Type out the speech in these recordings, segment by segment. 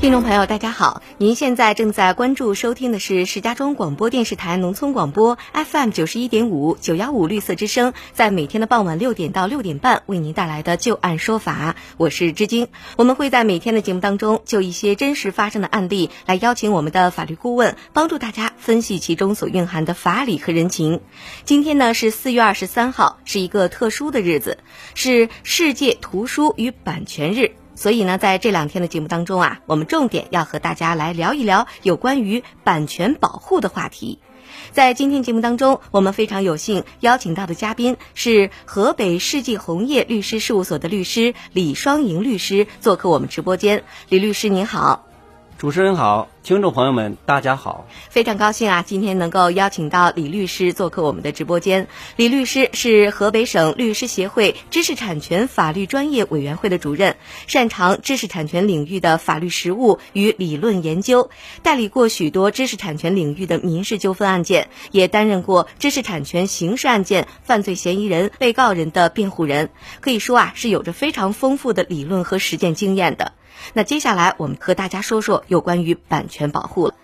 听众朋友，大家好，您现在正在关注收听的是石家庄广播电视台农村广播 FM 九十一点五九幺五绿色之声，在每天的傍晚六点到六点半为您带来的就案说法，我是知晶。我们会在每天的节目当中就一些真实发生的案例来邀请我们的法律顾问，帮助大家分析其中所蕴含的法理和人情。今天呢是四月二十三号，是一个特殊的日子，是世界图书与版权日。所以呢，在这两天的节目当中啊，我们重点要和大家来聊一聊有关于版权保护的话题。在今天节目当中，我们非常有幸邀请到的嘉宾是河北世纪红叶律师事务所的律师李双莹律师，做客我们直播间。李律师您好。主持人好，听众朋友们，大家好，非常高兴啊，今天能够邀请到李律师做客我们的直播间。李律师是河北省律师协会知识产权法律专业委员会的主任，擅长知识产权领域的法律实务与理论研究，代理过许多知识产权领域的民事纠纷案件，也担任过知识产权刑事案件犯罪嫌疑人、被告人的辩护人，可以说啊，是有着非常丰富的理论和实践经验的。那接下来我们和大家说说有关于版权保护了。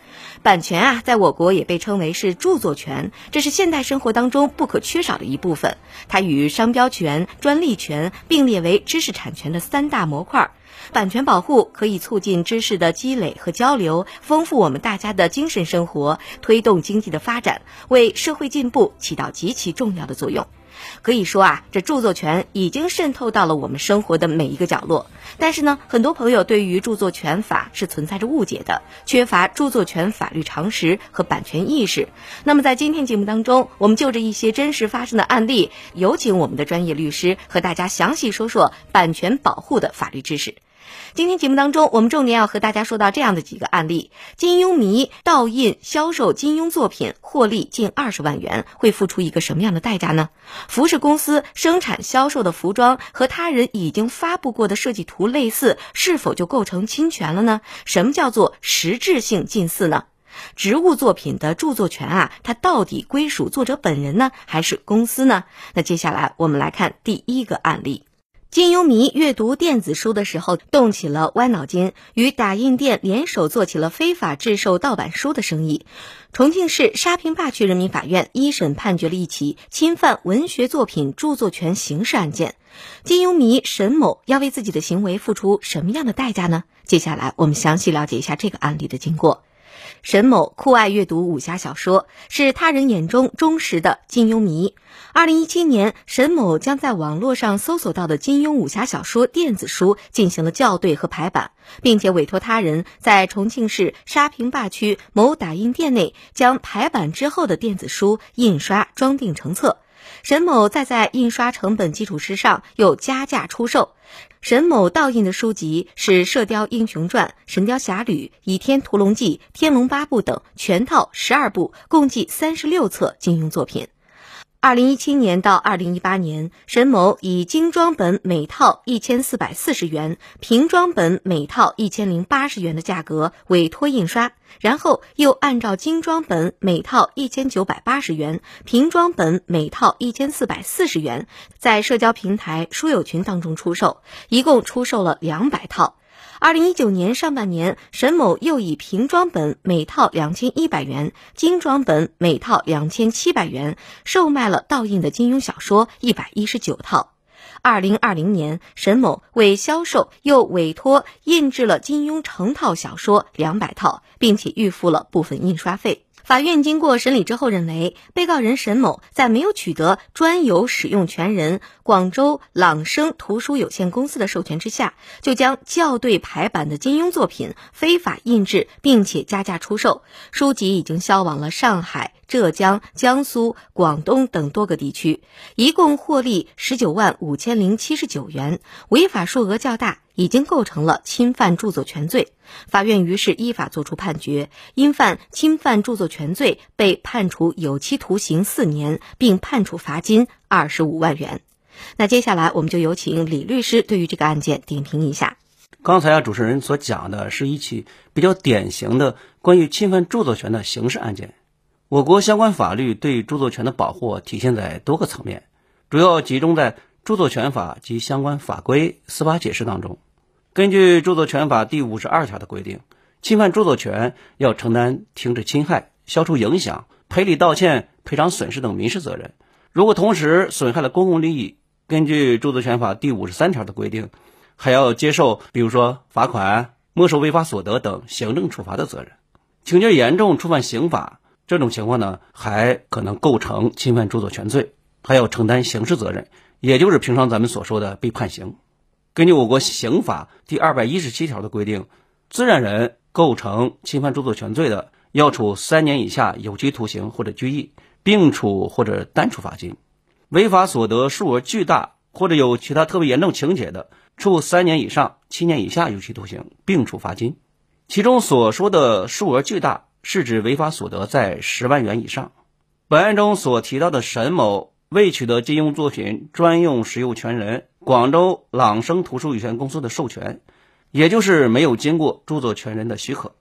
版权啊，在我国也被称为是著作权，这是现代生活当中不可缺少的一部分。它与商标权、专利权并列为知识产权的三大模块。版权保护可以促进知识的积累和交流，丰富我们大家的精神生活，推动经济的发展，为社会进步起到极其重要的作用。可以说啊，这著作权已经渗透到了我们生活的每一个角落。但是呢，很多朋友对于著作权法是存在着误解的，缺乏著作权法律常识和版权意识。那么在今天节目当中，我们就着一些真实发生的案例，有请我们的专业律师和大家详细说说版权保护的法律知识。今天节目当中，我们重点要和大家说到这样的几个案例：金庸迷盗印销售金庸作品，获利近二十万元，会付出一个什么样的代价呢？服饰公司生产销售的服装和他人已经发布过的设计图类似，是否就构成侵权了呢？什么叫做实质性近似呢？植物作品的著作权啊，它到底归属作者本人呢，还是公司呢？那接下来我们来看第一个案例。金庸迷阅读电子书的时候，动起了歪脑筋，与打印店联手做起了非法制售盗版书的生意。重庆市沙坪坝区人民法院一审判决了一起侵犯文学作品著作权刑事案件。金庸迷沈某要为自己的行为付出什么样的代价呢？接下来我们详细了解一下这个案例的经过。沈某酷爱阅读武侠小说，是他人眼中忠实的金庸迷。二零一七年，沈某将在网络上搜索到的金庸武侠小说电子书进行了校对和排版，并且委托他人在重庆市沙坪坝区某打印店内将排版之后的电子书印刷装订成册。沈某再在印刷成本基础之上又加价出售。沈某盗印的书籍是《射雕英雄传》《神雕侠侣》《倚天屠龙记》《天龙八部》等全套十二部，共计三十六册金庸作品。二零一七年到二零一八年，沈某以精装本每套一千四百四十元、平装本每套一千零八十元的价格委托印刷，然后又按照精装本每套一千九百八十元、平装本每套一千四百四十元，在社交平台书友群当中出售，一共出售了两百套。二零一九年上半年，沈某又以瓶装本每套两千一百元、精装本每套两千七百元售卖了倒印的金庸小说一百一十九套。二零二零年，沈某为销售又委托印制了金庸成套小说两百套，并且预付了部分印刷费。法院经过审理之后认为，被告人沈某在没有取得专有使用权人广州朗声图书有限公司的授权之下，就将校对排版的金庸作品非法印制，并且加价出售，书籍已经销往了上海、浙江、江苏、广东等多个地区，一共获利十九万五千零七十九元，违法数额较大。已经构成了侵犯著作权罪，法院于是依法作出判决，因犯侵犯著作权罪，被判处有期徒刑四年，并判处罚金二十五万元。那接下来我们就有请李律师对于这个案件点评一下。刚才啊，主持人所讲的是一起比较典型的关于侵犯著作权的刑事案件。我国相关法律对著作权的保护体现在多个层面，主要集中在著作权法及相关法规司法解释当中。根据著作权法第五十二条的规定，侵犯著作权要承担停止侵害、消除影响、赔礼道歉、赔偿损失等民事责任。如果同时损害了公共利益，根据著作权法第五十三条的规定。还要接受，比如说罚款、没收违法所得等行政处罚的责任。情节严重，触犯刑法，这种情况呢，还可能构成侵犯著作权罪，还要承担刑事责任，也就是平常咱们所说的被判刑。根据我国刑法第二百一十七条的规定，自然人构成侵犯著作权罪的，要处三年以下有期徒刑或者拘役，并处或者单处罚金；违法所得数额巨大或者有其他特别严重情节的，处三年以上七年以下有期徒刑，并处罚金。其中所说的数额巨大，是指违法所得在十万元以上。本案中所提到的沈某未取得金庸作品专用使用权人广州朗声图书有限公司的授权，也就是没有经过著作权人的许可，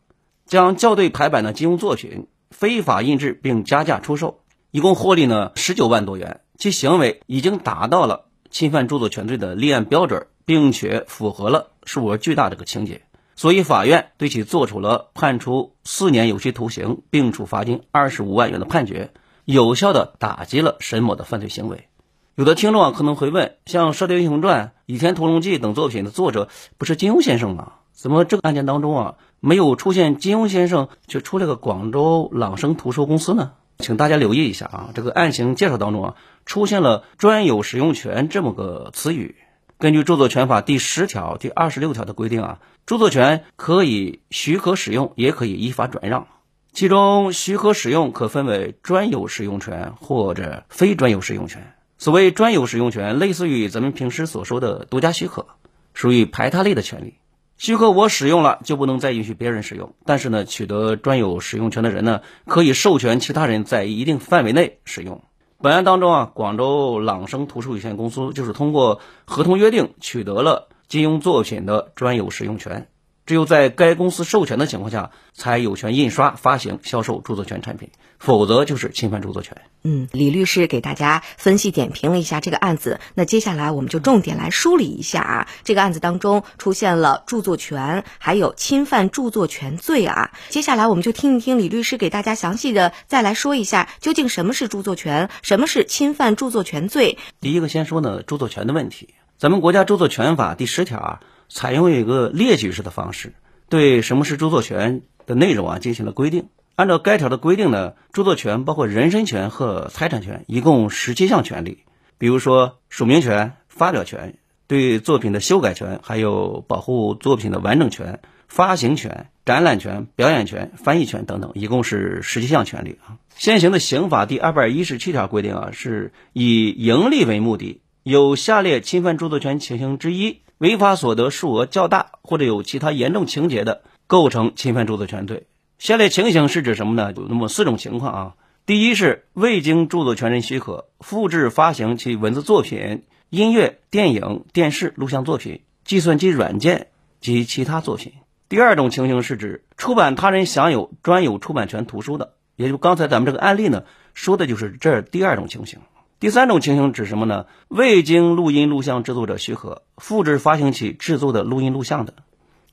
将校对排版的金庸作品非法印制并加价出售，一共获利呢十九万多元，其行为已经达到了侵犯著作权罪的立案标准。并且符合了数额巨大这个情节，所以法院对其作出了判处四年有期徒刑并处罚金二十五万元的判决，有效的打击了沈某的犯罪行为。有的听众啊可能会问，像《射雕英雄传》《倚天屠龙记》等作品的作者不是金庸先生吗？怎么这个案件当中啊没有出现金庸先生，却出了个广州朗声图书公司呢？请大家留意一下啊，这个案情介绍当中啊出现了专有使用权这么个词语。根据著作权法第十条、第二十六条的规定啊，著作权可以许可使用，也可以依法转让。其中，许可使用可分为专有使用权或者非专有使用权。所谓专有使用权，类似于咱们平时所说的独家许可，属于排他类的权利。许可我使用了，就不能再允许别人使用。但是呢，取得专有使用权的人呢，可以授权其他人在一定范围内使用。本案当中啊，广州朗声图书有限公司就是通过合同约定取得了金庸作品的专有使用权。只有在该公司授权的情况下，才有权印刷、发行、销售著作权产品，否则就是侵犯著作权。嗯，李律师给大家分析点评了一下这个案子，那接下来我们就重点来梳理一下啊，这个案子当中出现了著作权，还有侵犯著作权罪啊。接下来我们就听一听李律师给大家详细的再来说一下，究竟什么是著作权，什么是侵犯著作权罪。第一个先说呢，著作权的问题。咱们国家著作权法第十条啊。采用一个列举式的方式，对什么是著作权的内容啊进行了规定。按照该条的规定呢，著作权包括人身权和财产权，一共十七项权利。比如说署名权、发表权、对作品的修改权，还有保护作品的完整权、发行权、展览权、表演权、翻译权等等，一共是十七项权利啊。现行的刑法第二百一十七条规定啊，是以盈利为目的，有下列侵犯著作权情形之一。违法所得数额较大或者有其他严重情节的，构成侵犯著作权罪。下列情形是指什么呢？有那么四种情况啊。第一是未经著作权人许可复制发行其文字作品、音乐、电影、电视、录像作品、计算机软件及其他作品。第二种情形是指出版他人享有专有出版权图书的，也就刚才咱们这个案例呢，说的就是这第二种情形。第三种情形指什么呢？未经录音录像制作者许可复制发行其制作的录音录像的。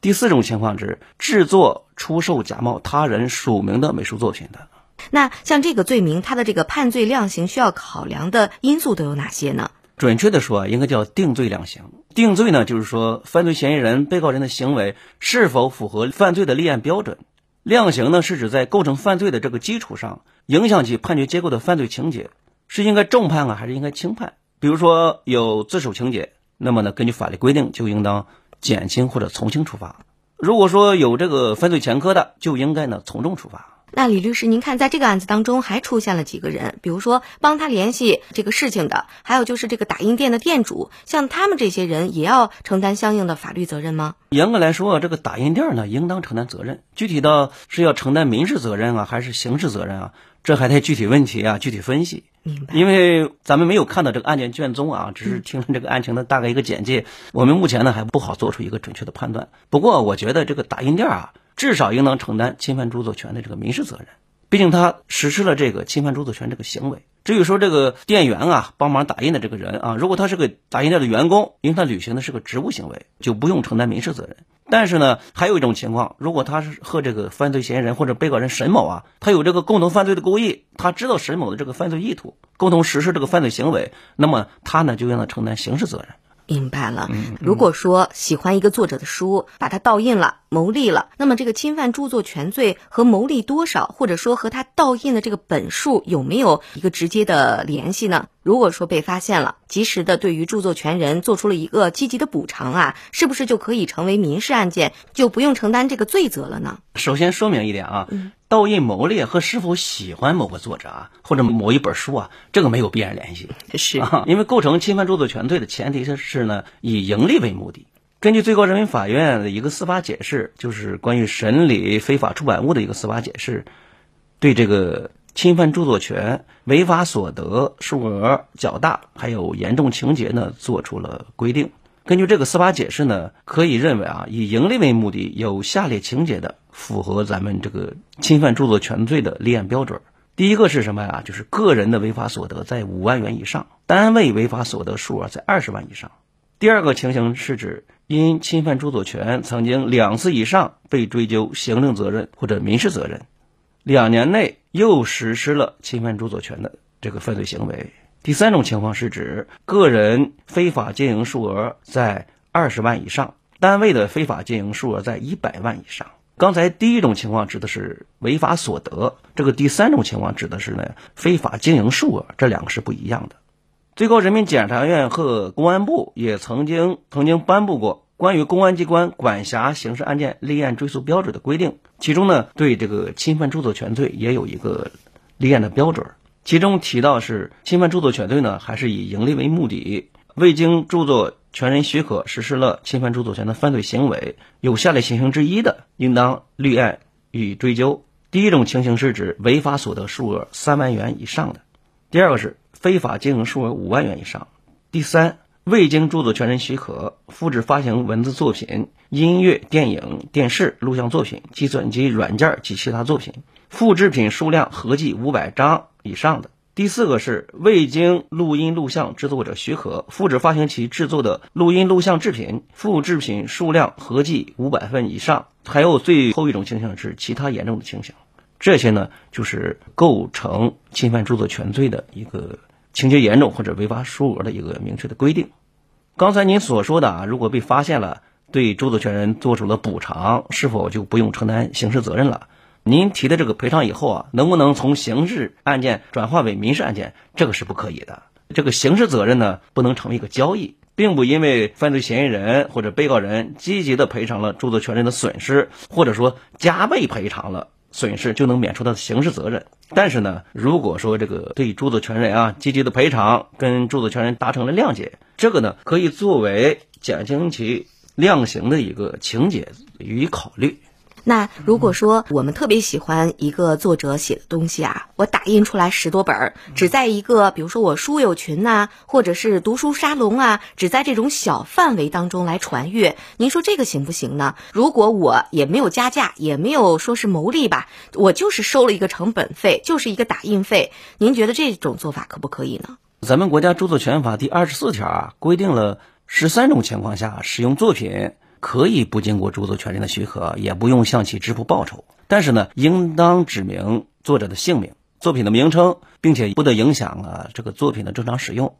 第四种情况指制作、出售假冒他人署名的美术作品的。那像这个罪名，它的这个判罪量刑需要考量的因素都有哪些呢？准确的说，应该叫定罪量刑。定罪呢，就是说犯罪嫌疑人、被告人的行为是否符合犯罪的立案标准。量刑呢，是指在构成犯罪的这个基础上，影响其判决结果的犯罪情节。是应该重判啊，还是应该轻判？比如说有自首情节，那么呢，根据法律规定就应当减轻或者从轻处罚；如果说有这个犯罪前科的，就应该呢从重处罚。那李律师，您看在这个案子当中还出现了几个人，比如说帮他联系这个事情的，还有就是这个打印店的店主，像他们这些人也要承担相应的法律责任吗？严格来说，这个打印店呢应当承担责任，具体到是要承担民事责任啊，还是刑事责任啊？这还得具体问题啊具体分析。明白。因为咱们没有看到这个案件卷宗啊，只是听了这个案情的大概一个简介，我们目前呢还不好做出一个准确的判断。不过我觉得这个打印店啊，至少应当承担侵犯著作权的这个民事责任，毕竟他实施了这个侵犯著作权这个行为。至于说这个店员啊，帮忙打印的这个人啊，如果他是个打印店的员工，因为他履行的是个职务行为，就不用承担民事责任。但是呢，还有一种情况，如果他是和这个犯罪嫌疑人或者被告人沈某啊，他有这个共同犯罪的故意，他知道沈某的这个犯罪意图，共同实施这个犯罪行为，那么他呢就应当承担刑事责任。明白了。如果说喜欢一个作者的书，把它盗印了、牟利了，那么这个侵犯著作权罪和牟利多少，或者说和他盗印的这个本数有没有一个直接的联系呢？如果说被发现了，及时的对于著作权人做出了一个积极的补偿啊，是不是就可以成为民事案件，就不用承担这个罪责了呢？首先说明一点啊，盗印牟利和是否喜欢某个作者啊，或者某一本书啊，这个没有必然联系。是啊，因为构成侵犯著作权罪的前提是是呢，以盈利为目的。根据最高人民法院的一个司法解释，就是关于审理非法出版物的一个司法解释，对这个侵犯著作权、违法所得数额较大，还有严重情节呢，做出了规定。根据这个司法解释呢，可以认为啊，以盈利为目的有下列情节的，符合咱们这个侵犯著作权罪的立案标准。第一个是什么呀？就是个人的违法所得在五万元以上，单位违法所得数额在二十万以上。第二个情形是指因侵犯著作权曾经两次以上被追究行政责任或者民事责任，两年内又实施了侵犯著作权的这个犯罪行为。第三种情况是指个人非法经营数额在二十万以上，单位的非法经营数额在一百万以上。刚才第一种情况指的是违法所得，这个第三种情况指的是呢非法经营数额，这两个是不一样的。最高人民检察院和公安部也曾经曾经颁布过关于公安机关管辖刑事案件立案追诉标准的规定，其中呢对这个侵犯著作权罪也有一个立案的标准。其中提到是侵犯著作权罪呢，还是以盈利为目的，未经著作权人许可实施了侵犯著作权的犯罪行为，有下列情形之一的，应当立案予以追究。第一种情形是指违法所得数额三万元以上的；第二个是非法经营数额五万元以上；第三，未经著作权人许可复制发行文字作品、音乐、电影、电视、录像作品、计算机软件及其他作品，复制品数量合计五百张。以上的第四个是未经录音录像制作者许可复制发行其制作的录音录像制品，复制品数量合计五百份以上。还有最后一种情形是其他严重的情形，这些呢就是构成侵犯著作权罪的一个情节严重或者违法数额的一个明确的规定。刚才您所说的啊，如果被发现了，对著作权人做出了补偿，是否就不用承担刑事责任了？您提的这个赔偿以后啊，能不能从刑事案件转化为民事案件？这个是不可以的。这个刑事责任呢，不能成为一个交易，并不因为犯罪嫌疑人或者被告人积极的赔偿了著作权人的损失，或者说加倍赔偿了损失，就能免除他的刑事责任。但是呢，如果说这个对著作权人啊积极的赔偿，跟著作权人达成了谅解，这个呢可以作为减轻其量刑的一个情节予以考虑。那如果说我们特别喜欢一个作者写的东西啊，我打印出来十多本儿，只在一个比如说我书友群呐，或者是读书沙龙啊，只在这种小范围当中来传阅，您说这个行不行呢？如果我也没有加价，也没有说是牟利吧，我就是收了一个成本费，就是一个打印费，您觉得这种做法可不可以呢？咱们国家著作权法第二十四条啊，规定了十三种情况下使用作品。可以不经过著作权人的许可，也不用向其支付报酬，但是呢，应当指明作者的姓名、作品的名称，并且不得影响啊这个作品的正常使用。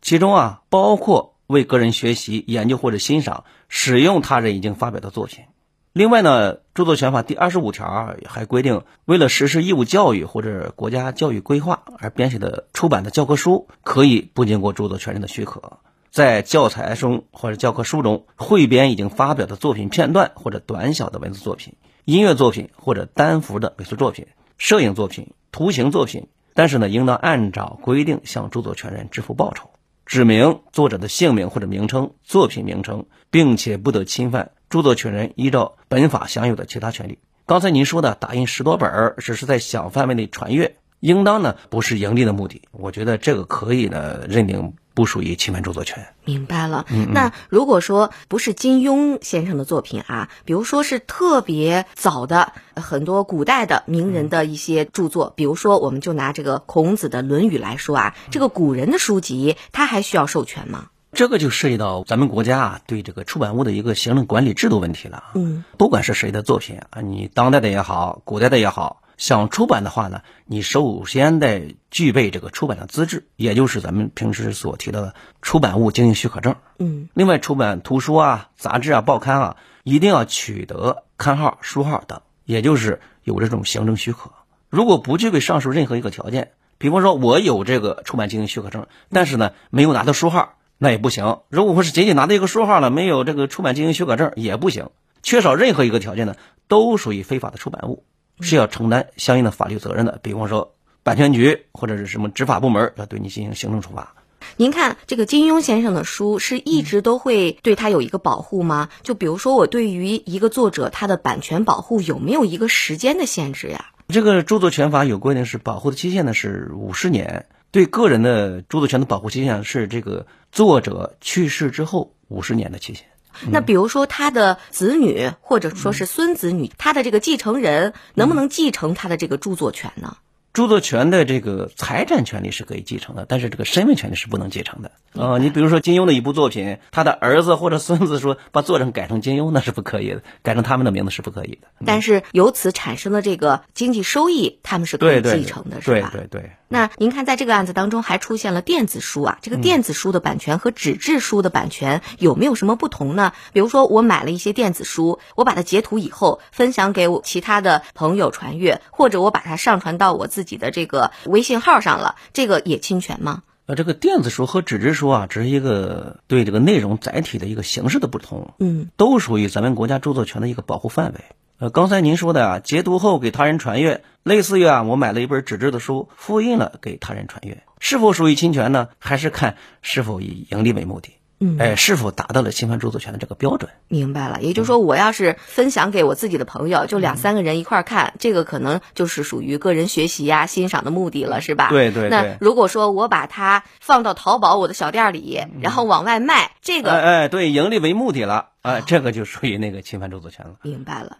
其中啊，包括为个人学习、研究或者欣赏使用他人已经发表的作品。另外呢，著作权法第二十五条还规定，为了实施义务教育或者国家教育规划而编写的出版的教科书，可以不经过著作权人的许可。在教材中或者教科书中汇编已经发表的作品片段或者短小的文字作品、音乐作品或者单幅的美术作品、摄影作品、图形作品，但是呢，应当按照规定向著作权人支付报酬，指明作者的姓名或者名称、作品名称，并且不得侵犯著作权人依照本法享有的其他权利。刚才您说的打印十多本儿，只是在小范围内传阅。应当呢不是盈利的目的。我觉得这个可以呢认定不属于侵犯著作权。明白了。那如果说不是金庸先生的作品啊，比如说是特别早的很多古代的名人的一些著作，比如说我们就拿这个孔子的《论语》来说啊，这个古人的书籍，他还需要授权吗？这个就涉及到咱们国家啊对这个出版物的一个行政管理制度问题了。嗯，不管是谁的作品啊，你当代的也好，古代的也好，想出版的话呢，你首先得具备这个出版的资质，也就是咱们平时所提到的出版物经营许可证。嗯，另外，出版图书啊、杂志啊、报刊啊，一定要取得刊号、书号等，也就是有这种行政许可。如果不具备上述任何一个条件，比方说我有这个出版经营许可证，但是呢没有拿到书号。那也不行。如果说是仅仅拿到一个书号了，没有这个出版经营许可证也不行。缺少任何一个条件呢，都属于非法的出版物，是要承担相应的法律责任的。比方说，版权局或者是什么执法部门要对你进行行政处罚。您看，这个金庸先生的书是一直都会对他有一个保护吗？就比如说，我对于一个作者他的版权保护有没有一个时间的限制呀？这个著作权法有规定，是保护的期限呢是五十年。对个人的著作权的保护期限是这个作者去世之后五十年的期限。那比如说他的子女或者说是孙子女，他的这个继承人能不能继承他的这个著作权呢？著作权的这个财产权利是可以继承的，但是这个身份权利是不能继承的。啊，你比如说金庸的一部作品，他的儿子或者孙子说把作者改成金庸，那是不可以的，改成他们的名字是不可以的。但是由此产生的这个经济收益，他们是可以继承的，是吧？对对对。那您看，在这个案子当中还出现了电子书啊，这个电子书的版权和纸质书的版权有没有什么不同呢？比如说，我买了一些电子书，我把它截图以后分享给我其他的朋友传阅，或者我把它上传到我自己的这个微信号上了，这个也侵权吗？呃，这个电子书和纸质书啊，只是一个对这个内容载体的一个形式的不同，嗯，都属于咱们国家著作权的一个保护范围。呃，刚才您说的啊，截图后给他人传阅，类似于啊，我买了一本纸质的书，复印了给他人传阅，是否属于侵权呢？还是看是否以盈利为目的。嗯，哎，是否达到了侵犯著作权的这个标准？明白了，也就是说，我要是分享给我自己的朋友，就两三个人一块儿看，这个可能就是属于个人学习呀、欣赏的目的了，是吧？对对。那如果说我把它放到淘宝我的小店里，然后往外卖，这个哎哎，对，盈利为目的了，哎，这个就属于那个侵犯著作权了。明白了。